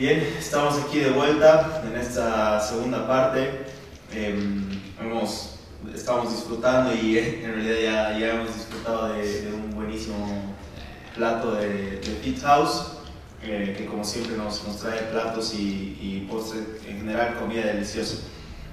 Bien, estamos aquí de vuelta en esta segunda parte. Em, hemos, estamos disfrutando y eh, en realidad ya, ya hemos disfrutado de, de un buenísimo plato de, de Pit House, eh, que como siempre nos, nos trae platos y, y postres, en general comida deliciosa.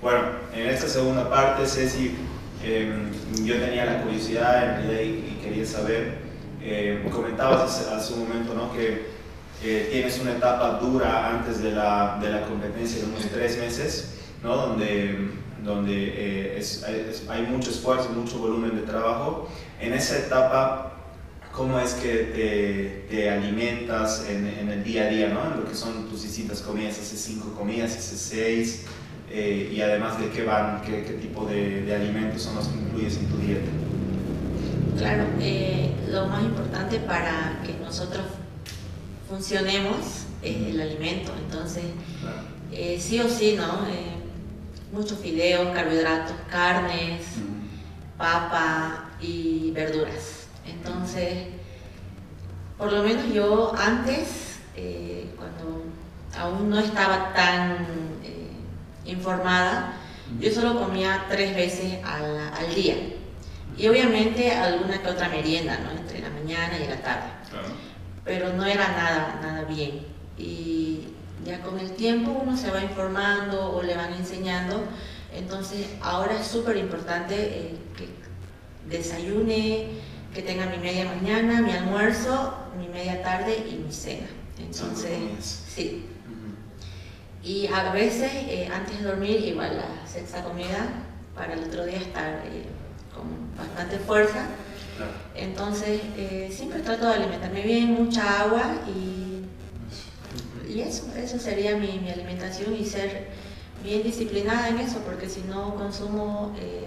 Bueno, en esta segunda parte, Ceci, em, yo tenía la curiosidad en realidad y, y quería saber, eh, comentabas hace, hace un momento ¿no? que eh, tienes una etapa dura antes de la, de la competencia de unos tres meses, ¿no? donde, donde eh, es, es, hay mucho esfuerzo, mucho volumen de trabajo. En esa etapa, ¿cómo es que te, te alimentas en, en, el día a día, ¿no? en lo que son tus distintas comidas? ¿Haces cinco comidas, haces seis? Eh, y además de qué van, qué, qué tipo de, de, alimentos son los que incluyes en tu dieta. Claro, eh, lo más importante para que nosotros funcionemos eh, el alimento. Entonces, eh, sí o sí, ¿no? Eh, muchos fideos, carbohidratos, carnes, papa y verduras. Entonces, por lo menos yo antes, eh, cuando aún no estaba tan informada, yo solo comía tres veces al, al, día. Y obviamente alguna que otra merienda, ¿no? Entre la mañana y la tarde. Pero no era nada, nada bien. Y ya con el tiempo uno se va informando o le van enseñando. Entonces ahora es súper importante eh, que desayune, que tenga mi media mañana, mi almuerzo, mi media tarde y mi cena. Entonces, sí. Y a veces, eh, antes de dormir, igual la sexta comida, para el otro día estar eh, con bastante fuerza entonces, eh, siempre trato de alimentarme bien, mucha agua y, y eso, eso sería mi, mi, alimentación y ser bien disciplinada en eso, porque si no consumo eh,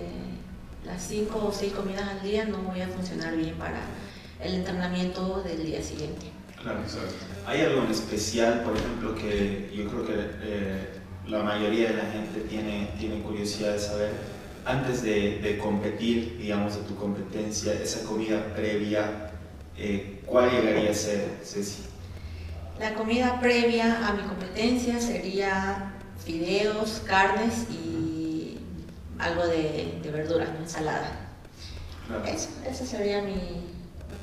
las cinco o seis comidas al día, no voy a funcionar bien para el entrenamiento del día siguiente. Claro, exacto. ¿Hay algo en especial, por ejemplo, que yo creo que eh, la mayoría de la gente tiene, tiene curiosidad de saber? Antes de, de, competir, digamos, de tu competencia, esa comida previa, eh, ¿cuál llegaría a ser, Ceci? La comida previa a mi competencia sería fideos, carnes y algo de, de verduras, ensalada. Claro. Eso, esa sería mi,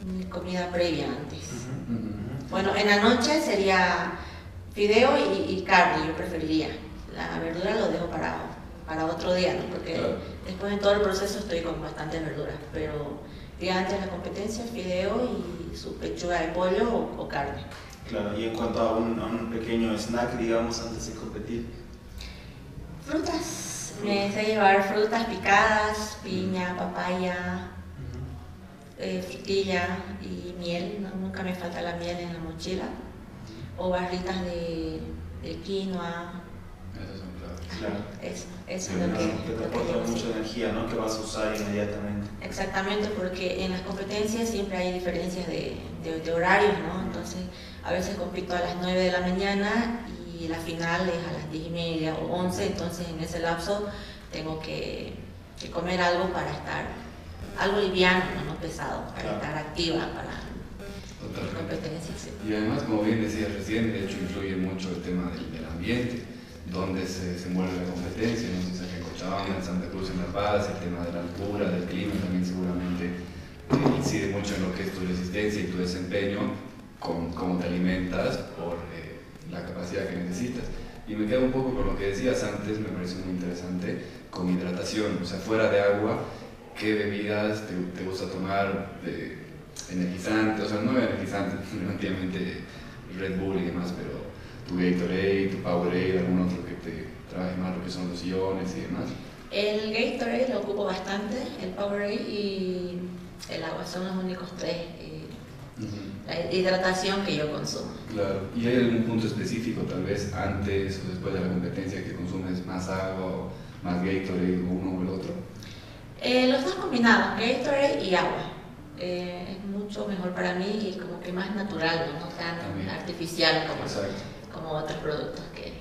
mi, comida previa antes. Uh -huh, uh -huh. Bueno, en la noche sería fideo y, y carne, yo preferiría. La verdura lo dejo para para otro día, ¿no? porque claro. después en todo el proceso estoy con bastante verduras, pero día antes de la competencia, fideo y su pechuga de pollo o, o carne. Claro, y en cuanto a un, a un, pequeño snack, digamos, antes de competir. Frutas, me sé llevar frutas picadas, piña, papaya, uh -huh. eh, frutilla y miel, no, nunca me falta la miel en la mochila, o barritas de, de quinoa. Eso Claro. Eso, eso sí, es lo que, que te aporta mucha sí. energía, ¿no? Que vas a usar inmediatamente. Exactamente, porque en las competencias siempre hay diferencias de, de, de, horarios, ¿no? Entonces, a veces compito a las 9 de la mañana y la final es a las 10 y media o 11, entonces en ese lapso tengo que, que comer algo para estar, algo liviano, no, no pesado, para claro. estar activa, para Totalmente. competencias. Sí. Y además, como bien decías recién, de hecho influye mucho el tema del, del ambiente dónde se desenvuelve la competencia, no sé si en Cochabamba, en Santa Cruz, en La Paz, el tema de la altura, del clima también seguramente eh, incide mucho en lo que es tu resistencia y tu desempeño, con cómo te alimentas por eh, la capacidad que necesitas. Y me quedo un poco con lo que decías antes, me parece muy interesante, con hidratación, o sea, fuera de agua, ¿qué bebidas te, te gusta tomar de energizante? O sea, no energizante, relativamente Red Bull y demás, pero tu Gatorade, tu Powerade, algún otro que te trabaje más lo que son los iones y demás? El Gatorade lo ocupo bastante, el Powerade y el agua son los únicos tres. Eh, uh -huh. La hidratación que yo consumo. Claro. ¿Y hay algún punto específico, tal vez antes o después de la competencia, que consumes más agua o más Gatorade o uno o el otro? Eh, los dos combinados, Gatorade y agua. Eh, es mucho mejor para mí y como que más natural, no, no tan También. artificial como. Exacto como otros productos que,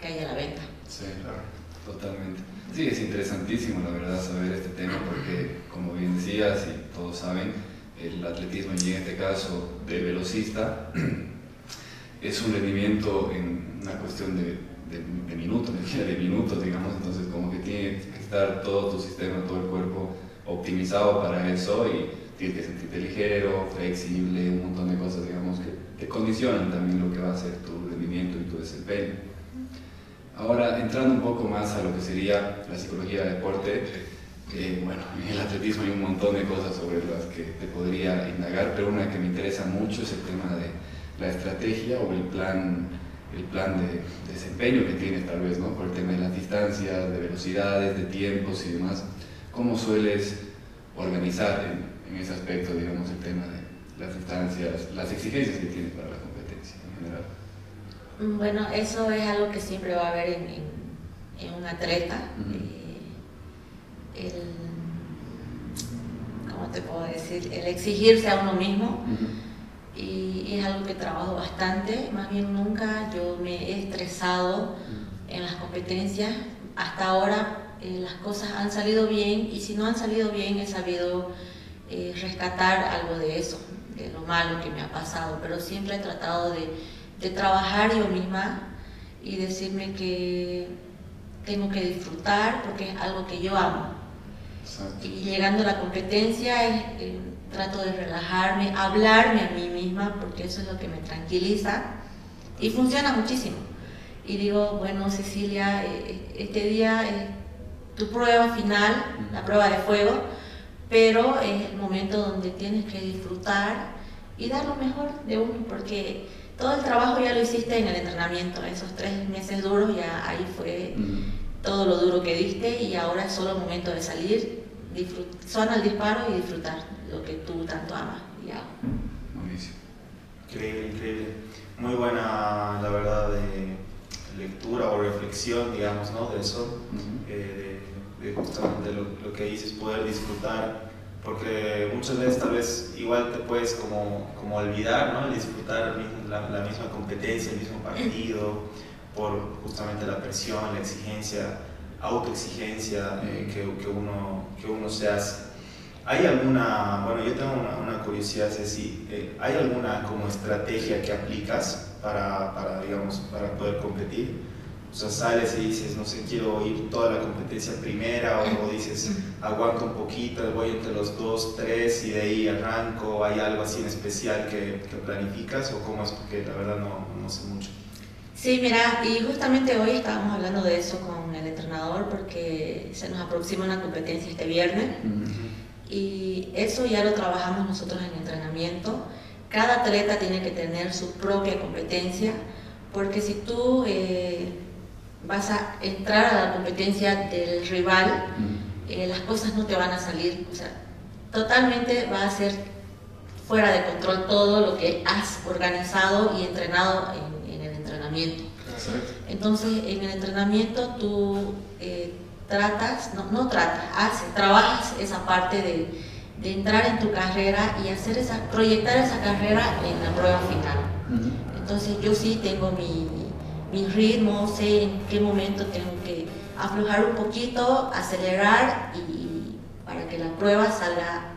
que hay a la venta. Sí, claro, totalmente. Sí, es interesantísimo la verdad saber este tema porque, como bien decías y todos saben, el atletismo y en este caso de velocista es un rendimiento en una cuestión de, de, minutos, de minutos, digamos, entonces como que tiene que estar todo tu sistema, todo el cuerpo optimizado para eso y tienes que sentirte ligero, flexible, un montón de cosas, digamos, que te condicionan también lo que va a ser tu rendimiento y tu desempeño. Ahora, entrando un poco más a lo que sería la psicología de deporte, eh, bueno, en el atletismo hay un montón de cosas sobre las que te podría indagar, pero una que me interesa mucho es el tema de la estrategia o el plan, el plan de, desempeño que tienes tal vez, ¿no? Por el tema de las distancias, de velocidades, de tiempos y demás. ¿Cómo sueles organizar en, en ese aspecto, digamos, el tema de las distancias, las exigencias que tienes para la competencia en general? Mm, bueno, eso es algo que siempre va a haber en, en, un atleta. Eh, el, ¿cómo te puedo decir? El exigirse a uno mismo. Y es algo que trabajo bastante. Más bien nunca yo me he estresado en las competencias. Hasta ahora eh, las cosas han salido bien y si no han salido bien he sabido eh, rescatar algo de eso de lo malo que me ha pasado, pero siempre he tratado de, de trabajar yo misma y decirme que tengo que disfrutar porque es algo que yo amo. Y llegando a la competencia eh, trato de relajarme, hablarme a mí misma porque eso es lo que me tranquiliza y funciona muchísimo. Y digo, bueno Cecilia, eh, este día es tu prueba final, la prueba de fuego, pero es el momento donde tienes que disfrutar y dar lo mejor de uno, porque todo el trabajo ya lo hiciste en el entrenamiento, esos tres meses duros ya ahí fue todo lo duro que diste y ahora es solo el momento de salir, suena el disparo y disfrutar lo que tú tanto amas y hago. Buenísimo. Increíble, increíble. Muy buena, la verdad, de lectura o reflexión, digamos, ¿no? De eso, eh, de, justamente lo, lo, que dices, poder disfrutar, porque muchas veces tal vez igual te puedes como, como olvidar, ¿no? Disfrutar la, misma competencia, el mismo partido, por justamente la presión, la exigencia, autoexigencia eh, que, que, uno, que uno se hace. ¿Hay alguna, bueno, yo tengo una, una curiosidad, Ceci, eh, ¿hay alguna como estrategia que aplicas para, para, digamos, para poder competir? O sea, sales y dices, no sé, quiero ir toda la competencia primera, o dices, aguanto un poquito, voy entre los dos, tres y de ahí arranco, ¿hay algo así en especial que, que planificas o cómo es? Porque la verdad no, no sé mucho. Sí, mira, y justamente hoy estábamos hablando de eso con el entrenador porque se nos aproxima una competencia este viernes. Y eso ya lo trabajamos nosotros en entrenamiento. Cada atleta tiene que tener su propia competencia, porque si tú eh, vas a entrar a la competencia del rival, eh, las cosas no te van a salir. O sea, totalmente va a ser fuera de control todo lo que has organizado y entrenado en, el entrenamiento. Entonces, en el entrenamiento tú eh, tratas, no, no tratas, haces, trabajas esa parte de, de, entrar en tu carrera y hacer esa, proyectar esa carrera en la prueba final. Entonces yo sí tengo mi, mi, ritmo, sé en qué momento tengo que aflojar un poquito, acelerar y, para que la prueba salga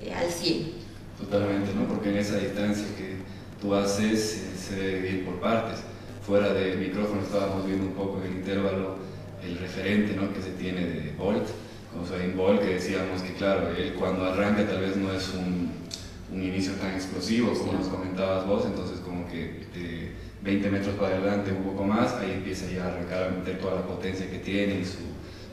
eh, al 100. Totalmente, ¿no? Porque en esa distancia que tú haces se debe ir por partes. Fuera del micrófono estábamos viendo un poco el intervalo el referente ¿no? que se tiene de Bolt, como Usain Bolt, que decíamos que claro, él cuando arranca tal vez no es un, un inicio tan explosivo como nos comentabas vos, entonces como que de 20 metros para adelante un poco más, ahí empieza ya a arrancar a meter toda la potencia que tiene y su,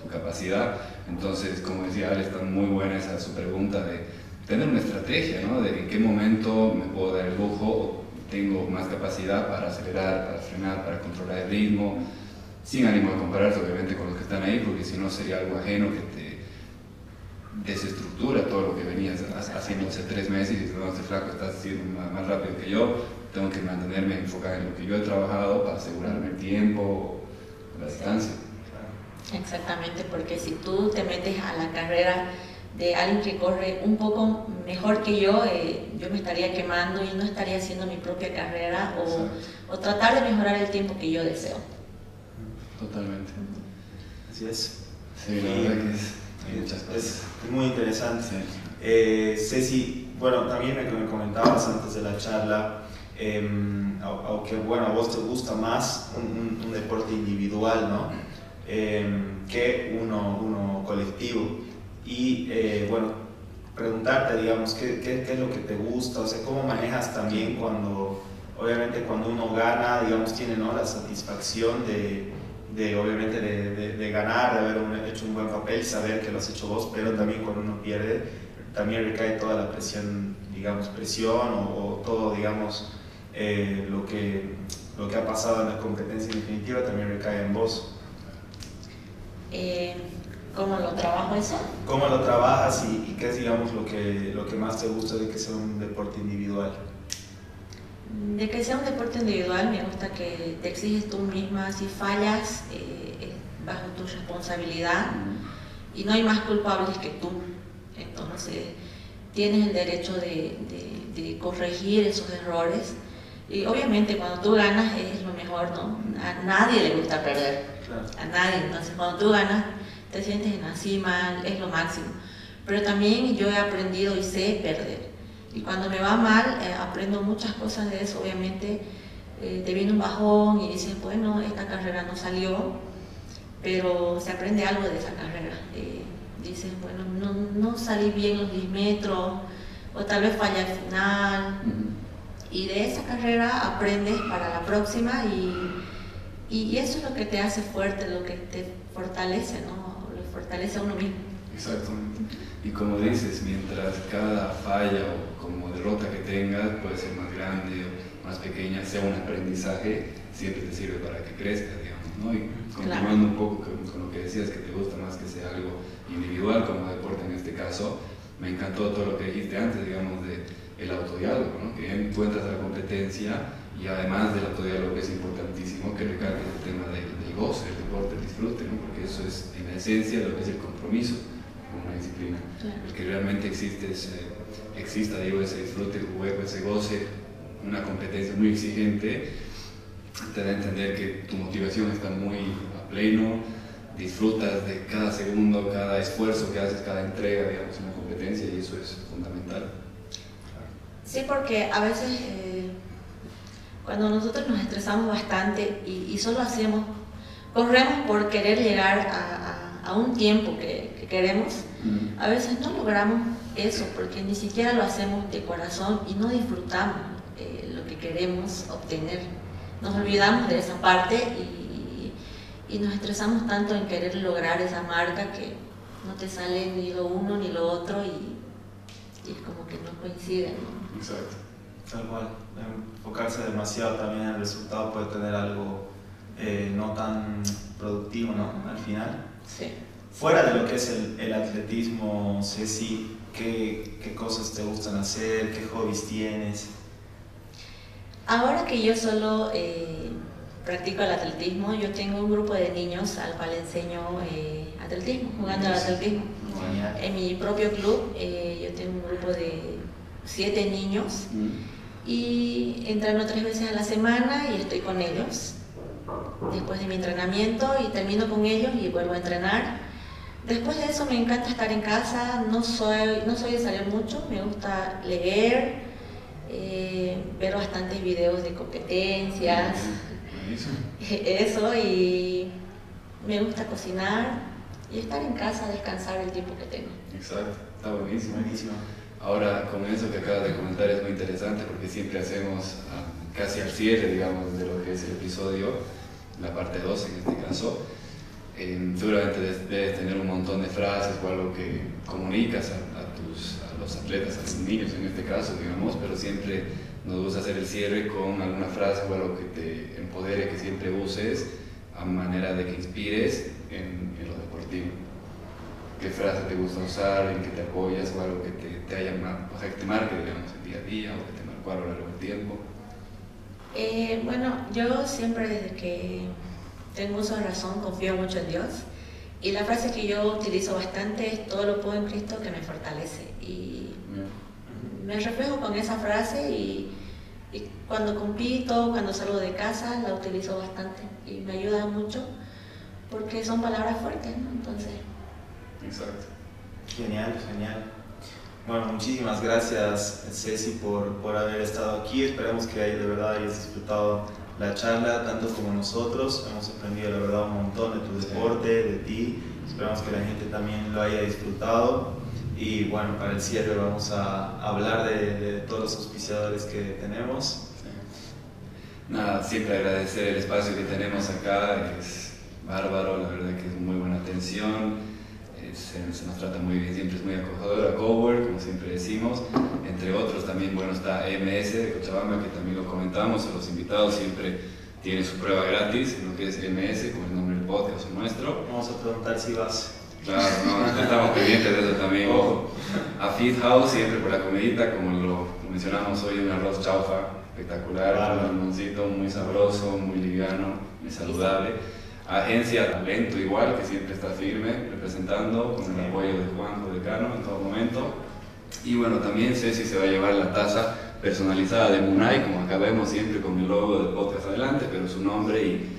su capacidad. Entonces, como decía Ale, está muy buena esa su pregunta de tener una estrategia, ¿no? De en qué momento me puedo dar el lujo o tengo más capacidad para acelerar, para frenar, para controlar el ritmo, sin ánimo de compararse obviamente con los que están ahí, porque si no sería algo ajeno que te desestructura todo lo que venías haciendo hace tres meses y dices, no, este flaco estás haciendo más, rápido que yo, tengo que mantenerme enfocado en lo que yo he trabajado para asegurarme el tiempo, la distancia. Exactamente, porque si tú te metes a la carrera de alguien que corre un poco mejor que yo, eh, yo me estaría quemando y no estaría haciendo mi propia carrera o, o tratar de mejorar el tiempo que yo deseo. Totalmente. Así es. Sí, la verdad que es, muchas cosas. Es, muy interesante. Eh, Ceci, bueno, también me comentabas antes de la charla, eh, aunque bueno, a vos te gusta más un, deporte individual, ¿no? Em, que uno, uno colectivo. Y eh, bueno, preguntarte, digamos, ¿qué, ¿qué, qué, es lo que te gusta? O sea, ¿cómo manejas también cuando, obviamente cuando uno gana, digamos, tiene ¿no? la satisfacción de, de obviamente, de, de, ganar, de haber hecho un buen papel, saber que lo has hecho vos, pero también cuando uno pierde, también recae toda la presión, digamos, presión o, todo, digamos, eh, lo, que, lo que ha pasado en la competencia definitiva también recae en vos. Eh, ¿Cómo lo trabajo eso? ¿Cómo lo trabajas y, qué es, digamos, lo que, lo que más te gusta de que sea un deporte individual? De que sea un deporte individual, me gusta que te exiges tú misma, si fallas, eh, bajo tu responsabilidad y no hay más culpables que tú. Entonces, tienes el derecho de, de, corregir esos errores. Y obviamente cuando tú ganas es lo mejor, ¿no? A nadie le gusta perder. A nadie. Entonces, cuando tú ganas, te sientes en la cima, es lo máximo. Pero también yo he aprendido y sé perder. Y cuando me va mal, eh, aprendo muchas cosas de eso. Obviamente, eh, te viene un bajón y dices, bueno, esta carrera no salió, pero se aprende algo de esa carrera. Eh, dices, bueno, no, salí bien los 10 metros, o tal vez falla al final. Y de esa carrera aprendes para la próxima y, y, eso es lo que te hace fuerte, lo que te fortalece, ¿no? Lo fortalece a uno mismo. Exactamente. Y como dices, mientras cada falla o como derrota que tengas puede ser más grande o más pequeña, sea un aprendizaje, siempre te sirve para que crezcas, digamos, ¿no? Y continuando un poco con, con, lo que decías, que te gusta más que sea algo individual como deporte en este caso, me encantó todo lo que dijiste antes, digamos, de el autodiálogo, ¿no? que encuentras la competencia y además del autodiálogo que es importantísimo, que recargue el tema del, goce, el deporte, el disfrute, ¿no? porque eso es en esencia lo que es el compromiso con una disciplina, el que realmente existe ese, exista digo, ese disfrute, el juego, ese goce, una competencia muy exigente, te da a entender que tu motivación está muy a pleno, disfrutas de cada segundo, cada esfuerzo que haces, cada entrega, digamos, en la competencia y eso es fundamental. Sí, porque a veces eh, cuando nosotros nos estresamos bastante y, solo hacemos, corremos por querer llegar a, a, un tiempo que, queremos, a veces no logramos eso porque ni siquiera lo hacemos de corazón y no disfrutamos eh, lo que queremos obtener. Nos olvidamos de esa parte y y nos estresamos tanto en querer lograr esa marca que no te sale ni lo uno ni lo otro y, que no coinciden. Exacto, tal cual. Enfocarse demasiado también en el resultado puede tener algo eh, no tan productivo ¿no? al final. Sí. Fuera de lo que es el, el atletismo, Ceci, ¿qué, ¿qué cosas te gustan hacer? ¿Qué hobbies tienes? Ahora que yo solo... Eh, practico el atletismo. Yo tengo un grupo de niños al cual enseño eh, atletismo, jugando al atletismo. En mi propio club eh, yo tengo un grupo de siete niños mm. y entreno tres veces a la semana y estoy con ellos. Después de mi entrenamiento y termino con ellos y vuelvo a entrenar. Después de eso me encanta estar en casa, no soy, no soy de salir mucho, me gusta leer, eh, ver bastantes videos de competencias. Eso y me gusta cocinar y estar en casa, descansar el tiempo que tengo. Exacto, está buenísimo. buenísimo. Ahora, con eso que acabas de comentar es muy interesante porque siempre hacemos ah, casi al cierre, digamos, de lo que es el episodio, la parte 2 en este caso. seguramente debes tener un montón de frases o algo que comunicas a, tus, a los atletas, a los niños en este caso, digamos, pero siempre nos gusta hacer el cierre con alguna frase o algo que te empodere, que siempre uses a manera de que inspires en, deportivo. ¿Qué frase te gusta usar, en qué te apoyas o algo que te, te haya, o sea, que te marque, digamos, el día a día o que te marcó a lo largo del tiempo? Eh, bueno, yo siempre desde que tengo uso de razón confío mucho en Dios y la frase que yo utilizo bastante es todo lo puedo en Cristo que me fortalece y me reflejo con esa frase y, cuando compito, cuando salgo de casa, la utilizo bastante y me ayuda mucho porque son palabras fuertes, ¿no? Entonces. Exacto. Genial, genial. bueno, muchísimas gracias Ceci por, por haber estado aquí. Esperamos que de verdad hayas disfrutado la charla, tanto como nosotros. Hemos aprendido la verdad un montón de tu deporte, de ti. Esperamos que la gente también lo haya disfrutado. Y bueno, para el cierre vamos a hablar de, de todos los auspiciadores que tenemos. Nada, siempre agradecer el espacio que tenemos acá. Es bárbaro, la verdad que es muy buena atención se, nos trata muy bien, siempre es muy acogedora, Cowork, como siempre decimos, entre otros también, bueno, está MS de Cochabamba, que también lo comentamos, los invitados siempre tienen su prueba gratis en lo que es MS, como el nombre del podcast o nuestro. Vamos a preguntar si vas. Claro, no, estamos pendientes de eso también, ojo. A Feed House, siempre por la comidita, como lo mencionamos hoy, un arroz chaufa espectacular, un limoncito muy sabroso, muy liviano, muy saludable agencia Talento igual, que siempre está firme, representando, con el apoyo de Juanjo Decano en todo momento. Y bueno, también Ceci se va a llevar la taza personalizada de Munay, como acá vemos siempre con el logo de podcast adelante, pero su nombre y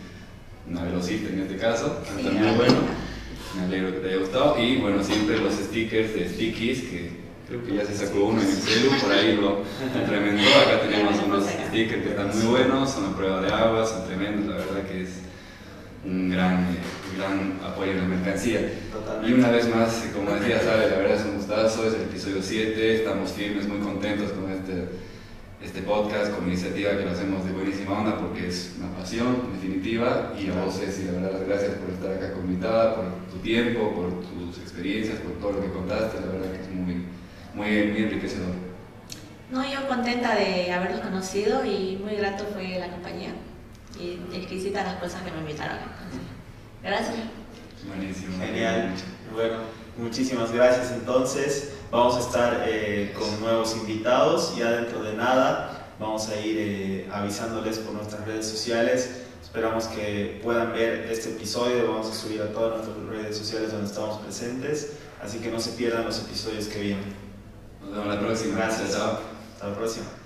una velocista en este caso, también bueno. Me alegro que te haya gustado. Y bueno, siempre los stickers de Stickies, que creo que ya se sacó uno en el celu, por ahí lo tremendo. Acá tenemos unos stickers que están muy buenos, son a prueba de agua, son tremendos, la verdad que es un gran, gran apoyo en la mercancía. Y una vez más, como decía, sabe, la verdad es un gustazo, es el episodio 7, estamos firmes, muy contentos con este, este podcast, con la iniciativa que lo hacemos de buenísima onda porque es una pasión definitiva y a vos Ceci, la verdad las gracias por estar acá convidada, por tu tiempo, por tus experiencias, por todo lo que contaste, la verdad que es muy, muy, muy enriquecedor. No, yo contenta de haberlos conocido y muy grato fue la compañía y exquisitas las cosas que me invitaron. Gracias. Buenísimo. Genial. Bueno, muchísimas gracias entonces. Vamos a estar eh, con nuevos invitados ya dentro de nada. Vamos a ir eh, avisándoles por nuestras redes sociales. Esperamos que puedan ver este episodio. Vamos a subir a todas nuestras redes sociales donde estamos presentes. Así que no se pierdan los episodios que vienen. Nos vemos la próxima. Gracias. Chao. Hasta la próxima.